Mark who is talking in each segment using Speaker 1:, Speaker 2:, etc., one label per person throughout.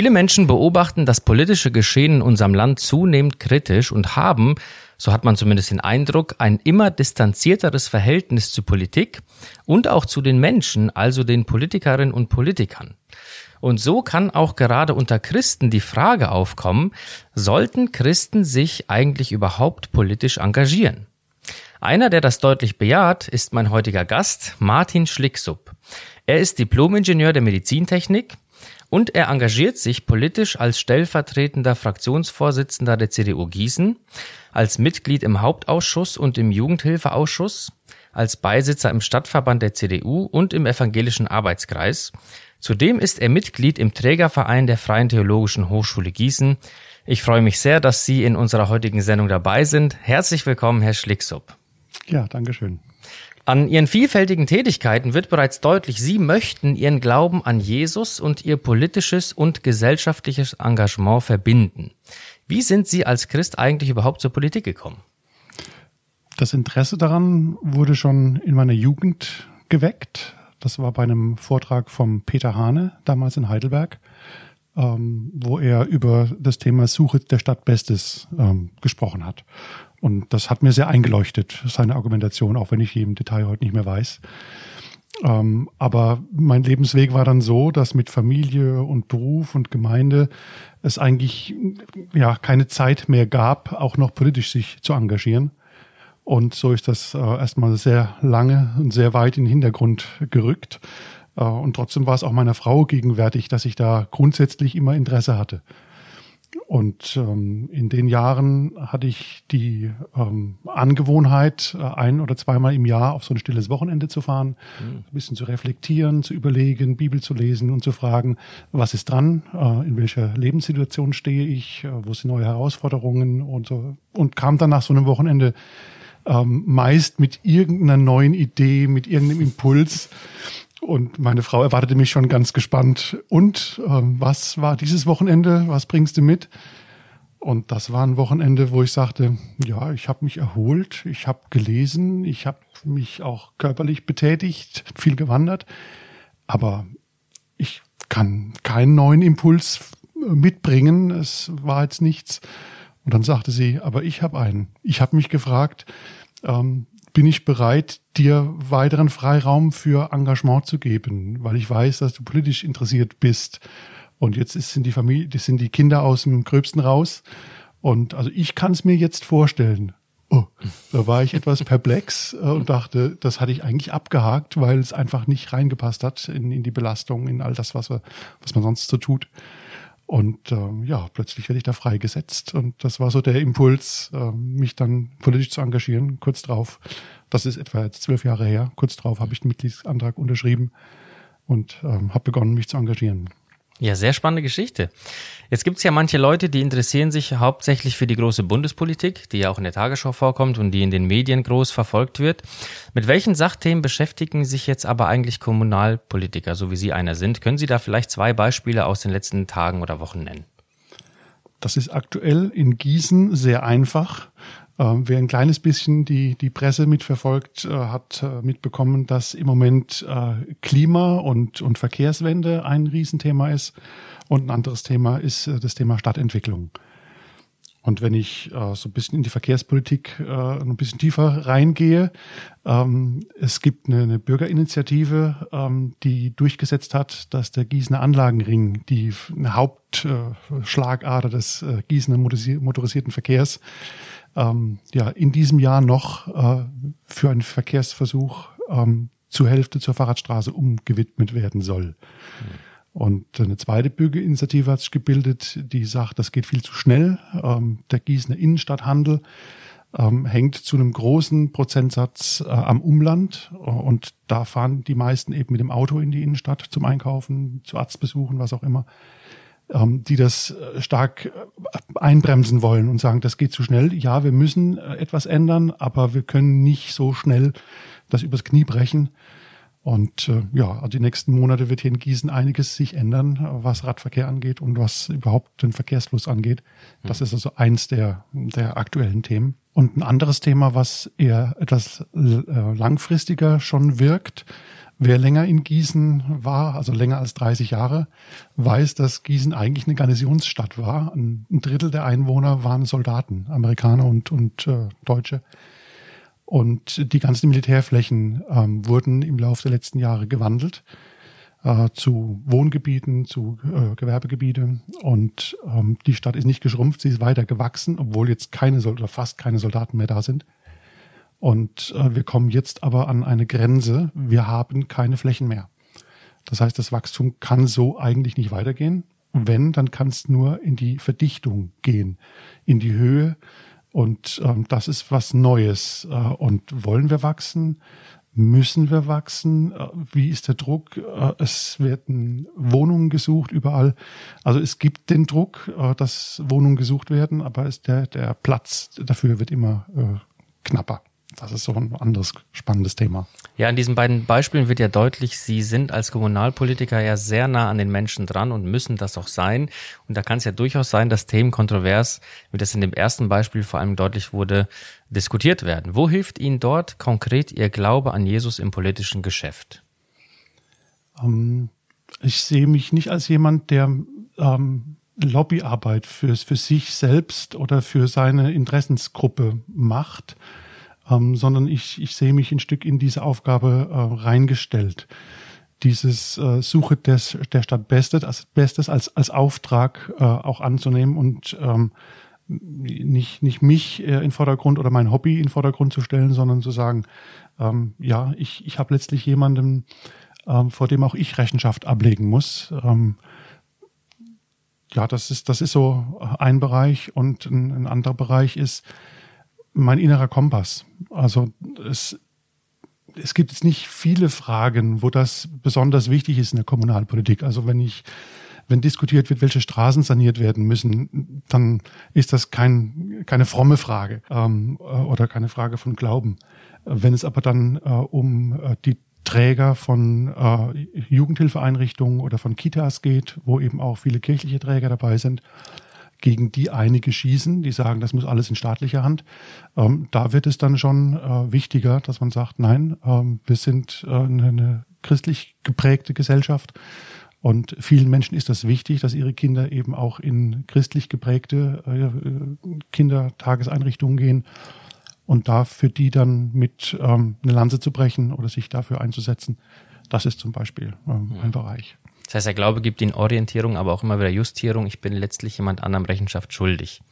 Speaker 1: Viele Menschen beobachten das politische Geschehen in unserem Land zunehmend kritisch und haben, so hat man zumindest den Eindruck, ein immer distanzierteres Verhältnis zu Politik und auch zu den Menschen, also den Politikerinnen und Politikern. Und so kann auch gerade unter Christen die Frage aufkommen, sollten Christen sich eigentlich überhaupt politisch engagieren? Einer, der das deutlich bejaht, ist mein heutiger Gast, Martin Schlicksupp. Er ist Diplomingenieur der Medizintechnik, und er engagiert sich politisch als stellvertretender Fraktionsvorsitzender der CDU Gießen, als Mitglied im Hauptausschuss und im Jugendhilfeausschuss, als Beisitzer im Stadtverband der CDU und im Evangelischen Arbeitskreis. Zudem ist er Mitglied im Trägerverein der Freien Theologischen Hochschule Gießen. Ich freue mich sehr, dass Sie in unserer heutigen Sendung dabei sind. Herzlich willkommen, Herr Schlicksup.
Speaker 2: Ja, Dankeschön.
Speaker 1: An ihren vielfältigen Tätigkeiten wird bereits deutlich, sie möchten ihren Glauben an Jesus und ihr politisches und gesellschaftliches Engagement verbinden. Wie sind Sie als Christ eigentlich überhaupt zur Politik gekommen?
Speaker 2: Das Interesse daran wurde schon in meiner Jugend geweckt. Das war bei einem Vortrag vom Peter Hane, damals in Heidelberg, ähm, wo er über das Thema Suche der Stadt Bestes ähm, gesprochen hat. Und das hat mir sehr eingeleuchtet, seine Argumentation, auch wenn ich im Detail heute nicht mehr weiß. Ähm, aber mein Lebensweg war dann so, dass mit Familie und Beruf und Gemeinde es eigentlich ja keine Zeit mehr gab, auch noch politisch sich zu engagieren. Und so ist das äh, erstmal sehr lange und sehr weit in den Hintergrund gerückt. Äh, und trotzdem war es auch meiner Frau gegenwärtig, dass ich da grundsätzlich immer Interesse hatte. Und ähm, in den Jahren hatte ich die ähm, Angewohnheit, äh, ein oder zweimal im Jahr auf so ein stilles Wochenende zu fahren, mhm. ein bisschen zu reflektieren, zu überlegen, Bibel zu lesen und zu fragen, was ist dran, äh, in welcher Lebenssituation stehe ich, äh, wo sind neue Herausforderungen und so. Und kam dann nach so einem Wochenende ähm, meist mit irgendeiner neuen Idee, mit irgendeinem Impuls und meine Frau erwartete mich schon ganz gespannt. Und ähm, was war dieses Wochenende? Was bringst du mit? Und das war ein Wochenende, wo ich sagte, ja, ich habe mich erholt, ich habe gelesen, ich habe mich auch körperlich betätigt, viel gewandert, aber ich kann keinen neuen Impuls mitbringen. Es war jetzt nichts. Und dann sagte sie, aber ich habe einen. Ich habe mich gefragt, ähm, bin ich bereit, dir weiteren Freiraum für Engagement zu geben, weil ich weiß, dass du politisch interessiert bist. Und jetzt ist, sind die Familie, das sind die Kinder aus dem Gröbsten raus. Und also ich kann es mir jetzt vorstellen. Oh, da war ich etwas perplex äh, und dachte, das hatte ich eigentlich abgehakt, weil es einfach nicht reingepasst hat in, in die Belastung, in all das, was, wir, was man sonst so tut. Und ähm, ja, plötzlich werde ich da freigesetzt. Und das war so der Impuls, äh, mich dann politisch zu engagieren. Kurz drauf, das ist etwa jetzt zwölf Jahre her, kurz drauf habe ich den Mitgliedsantrag unterschrieben und ähm, habe begonnen, mich zu engagieren.
Speaker 1: Ja, sehr spannende Geschichte. Jetzt gibt's ja manche Leute, die interessieren sich hauptsächlich für die große Bundespolitik, die ja auch in der Tagesschau vorkommt und die in den Medien groß verfolgt wird. Mit welchen Sachthemen beschäftigen sich jetzt aber eigentlich Kommunalpolitiker, so wie Sie einer sind? Können Sie da vielleicht zwei Beispiele aus den letzten Tagen oder Wochen nennen?
Speaker 2: Das ist aktuell in Gießen sehr einfach. Ähm, wer ein kleines bisschen die, die Presse mitverfolgt, äh, hat äh, mitbekommen, dass im Moment äh, Klima und, und Verkehrswende ein Riesenthema ist. Und ein anderes Thema ist äh, das Thema Stadtentwicklung. Und wenn ich äh, so ein bisschen in die Verkehrspolitik äh, ein bisschen tiefer reingehe, ähm, es gibt eine, eine Bürgerinitiative, ähm, die durchgesetzt hat, dass der Gießener Anlagenring, die eine Hauptschlagader äh, des äh, Gießener motorisierten Verkehrs, ähm, ja, in diesem Jahr noch äh, für einen Verkehrsversuch ähm, zur Hälfte zur Fahrradstraße umgewidmet werden soll. Mhm. Und eine zweite Bürgerinitiative hat sich gebildet, die sagt, das geht viel zu schnell. Ähm, der Gießener Innenstadthandel ähm, hängt zu einem großen Prozentsatz äh, am Umland und da fahren die meisten eben mit dem Auto in die Innenstadt zum Einkaufen, zu Arztbesuchen, was auch immer ähm, die das äh, stark äh, einbremsen wollen und sagen, das geht zu schnell. Ja, wir müssen äh, etwas ändern, aber wir können nicht so schnell das übers Knie brechen. Und äh, ja, also die nächsten Monate wird hier in Gießen einiges sich ändern, was Radverkehr angeht und was überhaupt den Verkehrsfluss angeht. Das mhm. ist also eins der, der aktuellen Themen. Und ein anderes Thema, was eher etwas langfristiger schon wirkt, Wer länger in Gießen war, also länger als 30 Jahre, weiß, dass Gießen eigentlich eine Garnisonsstadt war. Ein Drittel der Einwohner waren Soldaten, Amerikaner und, und äh, Deutsche. Und die ganzen Militärflächen ähm, wurden im Laufe der letzten Jahre gewandelt äh, zu Wohngebieten, zu äh, Gewerbegebiete. Und ähm, die Stadt ist nicht geschrumpft, sie ist weiter gewachsen, obwohl jetzt keine oder fast keine Soldaten mehr da sind. Und äh, wir kommen jetzt aber an eine Grenze. Wir haben keine Flächen mehr. Das heißt, das Wachstum kann so eigentlich nicht weitergehen. Wenn, dann kann es nur in die Verdichtung gehen, in die Höhe und ähm, das ist was Neues. Äh, und wollen wir wachsen? Müssen wir wachsen? Äh, wie ist der Druck? Äh, es werden Wohnungen gesucht überall. Also es gibt den Druck, äh, dass Wohnungen gesucht werden, aber ist der, der Platz dafür wird immer äh, knapper das ist so ein anderes spannendes Thema.
Speaker 1: Ja, an diesen beiden Beispielen wird ja deutlich, Sie sind als Kommunalpolitiker ja sehr nah an den Menschen dran und müssen das auch sein. Und da kann es ja durchaus sein, dass Themen kontrovers, wie das in dem ersten Beispiel vor allem deutlich wurde, diskutiert werden. Wo hilft Ihnen dort konkret Ihr Glaube an Jesus im politischen Geschäft?
Speaker 2: Ähm, ich sehe mich nicht als jemand, der ähm, Lobbyarbeit für, für sich selbst oder für seine Interessensgruppe macht, ähm, sondern ich, ich sehe mich ein Stück in diese Aufgabe äh, reingestellt. Dieses äh, Suche des, der Stadt Bestes als, Bestes als, als Auftrag äh, auch anzunehmen und ähm, nicht, nicht mich äh, in Vordergrund oder mein Hobby in Vordergrund zu stellen, sondern zu sagen, ähm, ja, ich, ich habe letztlich jemanden, ähm, vor dem auch ich Rechenschaft ablegen muss. Ähm, ja, das ist, das ist so ein Bereich und ein, ein anderer Bereich ist, mein innerer Kompass. Also es, es gibt jetzt nicht viele Fragen, wo das besonders wichtig ist in der Kommunalpolitik. Also wenn ich wenn diskutiert wird, welche Straßen saniert werden müssen, dann ist das kein, keine fromme Frage ähm, oder keine Frage von Glauben. Wenn es aber dann äh, um äh, die Träger von äh, Jugendhilfeeinrichtungen oder von Kitas geht, wo eben auch viele kirchliche Träger dabei sind, gegen die einige schießen, die sagen, das muss alles in staatlicher Hand. Ähm, da wird es dann schon äh, wichtiger, dass man sagt, nein, ähm, wir sind äh, eine, eine christlich geprägte Gesellschaft. Und vielen Menschen ist das wichtig, dass ihre Kinder eben auch in christlich geprägte äh, Kindertageseinrichtungen gehen. Und da für die dann mit ähm, eine Lanze zu brechen oder sich dafür einzusetzen, das ist zum Beispiel ähm, ein Bereich.
Speaker 1: Das heißt, der Glaube gibt ihnen Orientierung, aber auch immer wieder Justierung. Ich bin letztlich jemand anderem Rechenschaft schuldig.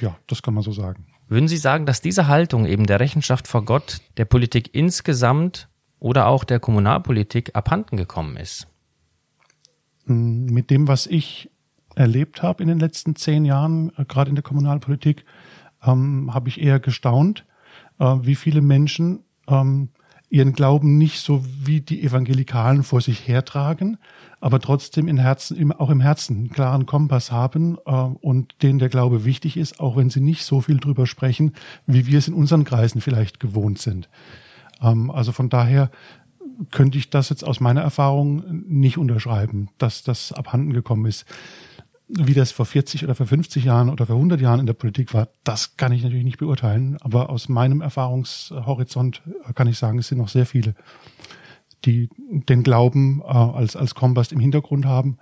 Speaker 2: Ja, das kann man so sagen.
Speaker 1: Würden Sie sagen, dass diese Haltung eben der Rechenschaft vor Gott der Politik insgesamt oder auch der Kommunalpolitik abhanden gekommen ist?
Speaker 2: Hm, mit dem, was ich erlebt habe in den letzten zehn Jahren, äh, gerade in der Kommunalpolitik, ähm, habe ich eher gestaunt, äh, wie viele Menschen ähm, ihren Glauben nicht so wie die Evangelikalen vor sich hertragen, aber trotzdem in Herzen, auch im Herzen einen klaren Kompass haben äh, und denen der Glaube wichtig ist, auch wenn sie nicht so viel drüber sprechen, wie wir es in unseren Kreisen vielleicht gewohnt sind. Ähm, also von daher könnte ich das jetzt aus meiner Erfahrung nicht unterschreiben, dass das abhanden gekommen ist wie das vor 40 oder vor 50 Jahren oder vor 100 Jahren in der Politik war, das kann ich natürlich nicht beurteilen. Aber aus meinem Erfahrungshorizont kann ich sagen, es sind noch sehr viele, die den Glauben äh, als, als Kompass im Hintergrund haben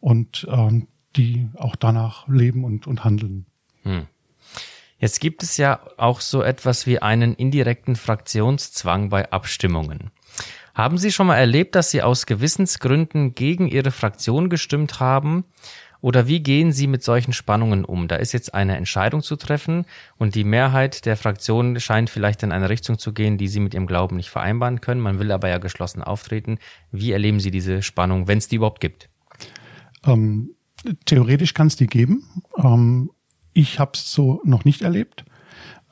Speaker 2: und ähm, die auch danach leben und, und handeln. Hm.
Speaker 1: Jetzt gibt es ja auch so etwas wie einen indirekten Fraktionszwang bei Abstimmungen. Haben Sie schon mal erlebt, dass Sie aus Gewissensgründen gegen Ihre Fraktion gestimmt haben oder wie gehen Sie mit solchen Spannungen um? Da ist jetzt eine Entscheidung zu treffen und die Mehrheit der Fraktion scheint vielleicht in eine Richtung zu gehen, die Sie mit Ihrem Glauben nicht vereinbaren können. Man will aber ja geschlossen auftreten. Wie erleben Sie diese Spannung, wenn es die überhaupt gibt?
Speaker 2: Ähm, theoretisch kann es die geben. Ähm, ich habe es so noch nicht erlebt.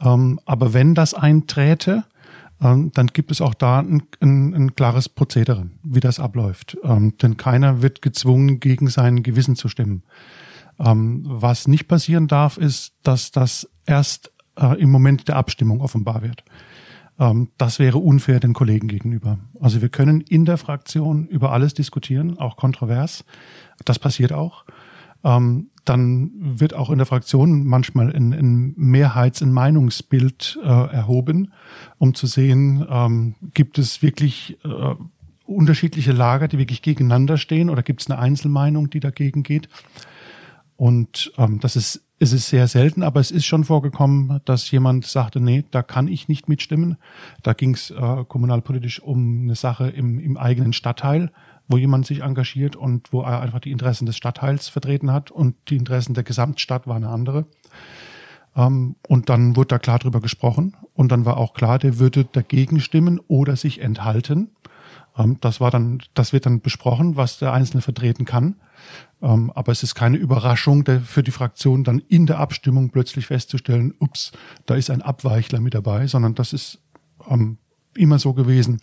Speaker 2: Ähm, aber wenn das einträte, ähm, dann gibt es auch da ein, ein, ein klares Prozedere, wie das abläuft. Ähm, denn keiner wird gezwungen, gegen sein Gewissen zu stimmen. Ähm, was nicht passieren darf, ist, dass das erst äh, im Moment der Abstimmung offenbar wird. Ähm, das wäre unfair den Kollegen gegenüber. Also wir können in der Fraktion über alles diskutieren, auch kontrovers. Das passiert auch. Dann wird auch in der Fraktion manchmal ein, ein Mehrheits-, ein Meinungsbild äh, erhoben, um zu sehen, ähm, gibt es wirklich äh, unterschiedliche Lager, die wirklich gegeneinander stehen oder gibt es eine Einzelmeinung, die dagegen geht? Und ähm, das ist, es sehr selten, aber es ist schon vorgekommen, dass jemand sagte, nee, da kann ich nicht mitstimmen. Da ging es äh, kommunalpolitisch um eine Sache im, im eigenen Stadtteil, wo jemand sich engagiert und wo er einfach die Interessen des Stadtteils vertreten hat und die Interessen der Gesamtstadt waren eine andere. Ähm, und dann wurde da klar drüber gesprochen und dann war auch klar, der würde dagegen stimmen oder sich enthalten. Ähm, das war dann, das wird dann besprochen, was der Einzelne vertreten kann. Ähm, aber es ist keine Überraschung für die Fraktion, dann in der Abstimmung plötzlich festzustellen, ups, da ist ein Abweichler mit dabei, sondern das ist immer so gewesen,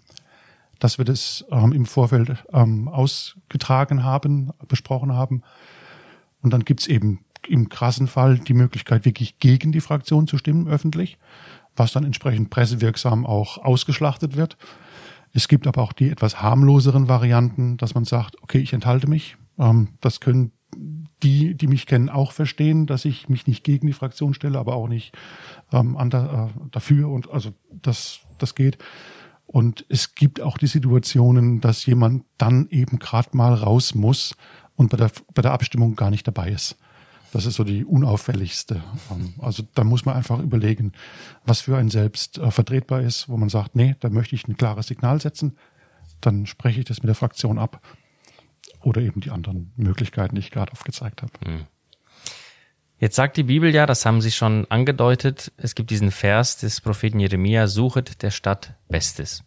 Speaker 2: dass wir das im Vorfeld ausgetragen haben, besprochen haben. Und dann gibt's eben im krassen Fall die Möglichkeit, wirklich gegen die Fraktion zu stimmen, öffentlich, was dann entsprechend pressewirksam auch ausgeschlachtet wird. Es gibt aber auch die etwas harmloseren Varianten, dass man sagt, okay, ich enthalte mich. Ähm, das können die, die mich kennen, auch verstehen, dass ich mich nicht gegen die Fraktion stelle, aber auch nicht ähm, an der, äh, dafür und also das, das geht. Und es gibt auch die Situationen, dass jemand dann eben gerade mal raus muss und bei der, bei der Abstimmung gar nicht dabei ist. Das ist so die unauffälligste. Ähm, also da muss man einfach überlegen, was für ein Selbst äh, vertretbar ist, wo man sagt, nee, da möchte ich ein klares Signal setzen. Dann spreche ich das mit der Fraktion ab. Oder eben die anderen Möglichkeiten, die ich gerade aufgezeigt habe. Hm.
Speaker 1: Jetzt sagt die Bibel ja, das haben Sie schon angedeutet, es gibt diesen Vers des Propheten Jeremia, suchet der Stadt Bestes.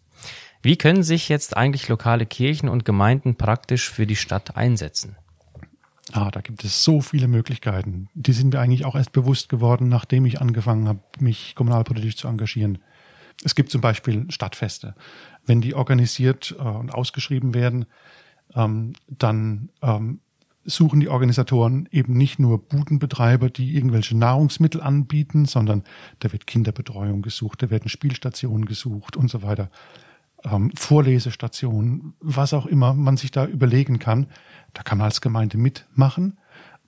Speaker 1: Wie können sich jetzt eigentlich lokale Kirchen und Gemeinden praktisch für die Stadt einsetzen?
Speaker 2: Ah, da gibt es so viele Möglichkeiten. Die sind mir eigentlich auch erst bewusst geworden, nachdem ich angefangen habe, mich kommunalpolitisch zu engagieren. Es gibt zum Beispiel Stadtfeste. Wenn die organisiert äh, und ausgeschrieben werden, ähm, dann ähm, suchen die Organisatoren eben nicht nur Budenbetreiber, die irgendwelche Nahrungsmittel anbieten, sondern da wird Kinderbetreuung gesucht, da werden Spielstationen gesucht und so weiter. Ähm, Vorlesestationen, was auch immer man sich da überlegen kann. Da kann man als Gemeinde mitmachen,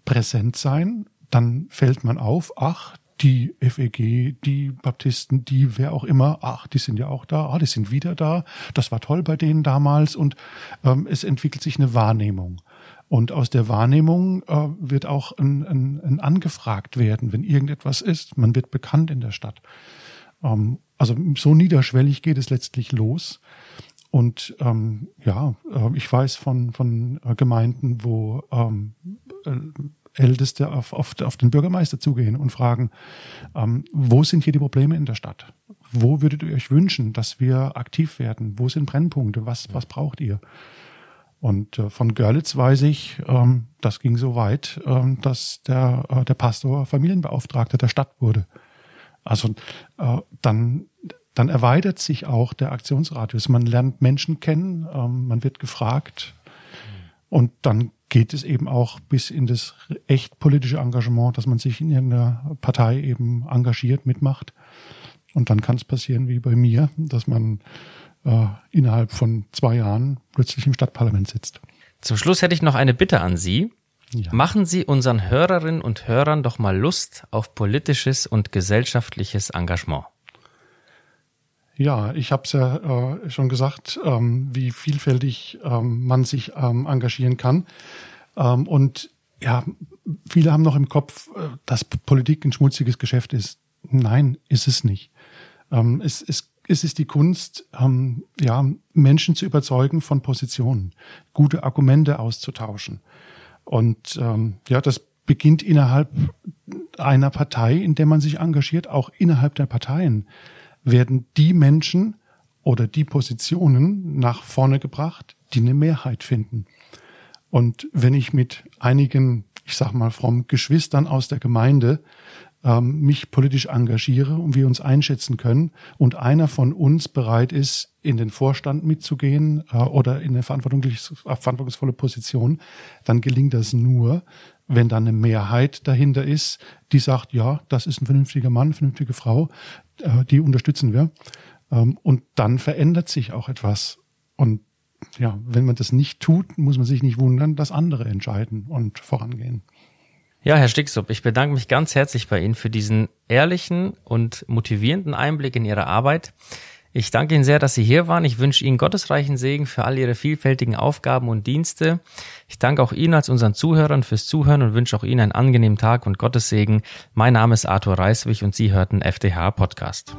Speaker 2: präsent sein, dann fällt man auf, ach, die FEG, die Baptisten, die wer auch immer, ach, die sind ja auch da, ah, die sind wieder da, das war toll bei denen damals und ähm, es entwickelt sich eine Wahrnehmung. Und aus der Wahrnehmung äh, wird auch ein, ein, ein angefragt werden, wenn irgendetwas ist. Man wird bekannt in der Stadt. Ähm, also so niederschwellig geht es letztlich los. Und ähm, ja, äh, ich weiß von, von äh, Gemeinden, wo ähm, äh, Älteste auf, auf, auf den Bürgermeister zugehen und fragen, ähm, wo sind hier die Probleme in der Stadt? Wo würdet ihr euch wünschen, dass wir aktiv werden? Wo sind Brennpunkte? Was, was braucht ihr? Und äh, von Görlitz weiß ich, ähm, das ging so weit, ähm, dass der, äh, der Pastor Familienbeauftragter der Stadt wurde. Also äh, dann dann erweitert sich auch der Aktionsradius. Man lernt Menschen kennen, ähm, man wird gefragt und dann geht es eben auch bis in das echt politische Engagement, dass man sich in irgendeiner Partei eben engagiert, mitmacht. Und dann kann es passieren wie bei mir, dass man äh, innerhalb von zwei Jahren plötzlich im Stadtparlament sitzt.
Speaker 1: Zum Schluss hätte ich noch eine Bitte an Sie. Ja. Machen Sie unseren Hörerinnen und Hörern doch mal Lust auf politisches und gesellschaftliches Engagement.
Speaker 2: Ja, ich habe es ja äh, schon gesagt, ähm, wie vielfältig ähm, man sich ähm, engagieren kann. Ähm, und ja, viele haben noch im Kopf, äh, dass Politik ein schmutziges Geschäft ist. Nein, ist es nicht. Ähm, es, es, es ist die Kunst, ähm, ja, Menschen zu überzeugen von Positionen, gute Argumente auszutauschen. Und ähm, ja, das beginnt innerhalb einer Partei, in der man sich engagiert, auch innerhalb der Parteien werden die Menschen oder die Positionen nach vorne gebracht, die eine Mehrheit finden. Und wenn ich mit einigen, ich sag mal, frommen Geschwistern aus der Gemeinde ähm, mich politisch engagiere und wir uns einschätzen können und einer von uns bereit ist, in den Vorstand mitzugehen äh, oder in eine verantwortungsvolle Position, dann gelingt das nur, wenn dann eine Mehrheit dahinter ist, die sagt, ja, das ist ein vernünftiger Mann, vernünftige Frau, äh, die unterstützen wir. Ähm, und dann verändert sich auch etwas. Und ja, wenn man das nicht tut, muss man sich nicht wundern, dass andere entscheiden und vorangehen.
Speaker 1: Ja, Herr Sticksup, ich bedanke mich ganz herzlich bei Ihnen für diesen ehrlichen und motivierenden Einblick in Ihre Arbeit. Ich danke Ihnen sehr, dass Sie hier waren. Ich wünsche Ihnen gottesreichen Segen für all Ihre vielfältigen Aufgaben und Dienste. Ich danke auch Ihnen als unseren Zuhörern fürs Zuhören und wünsche auch Ihnen einen angenehmen Tag und Gottes Segen. Mein Name ist Arthur Reiswig und Sie hörten FDH Podcast.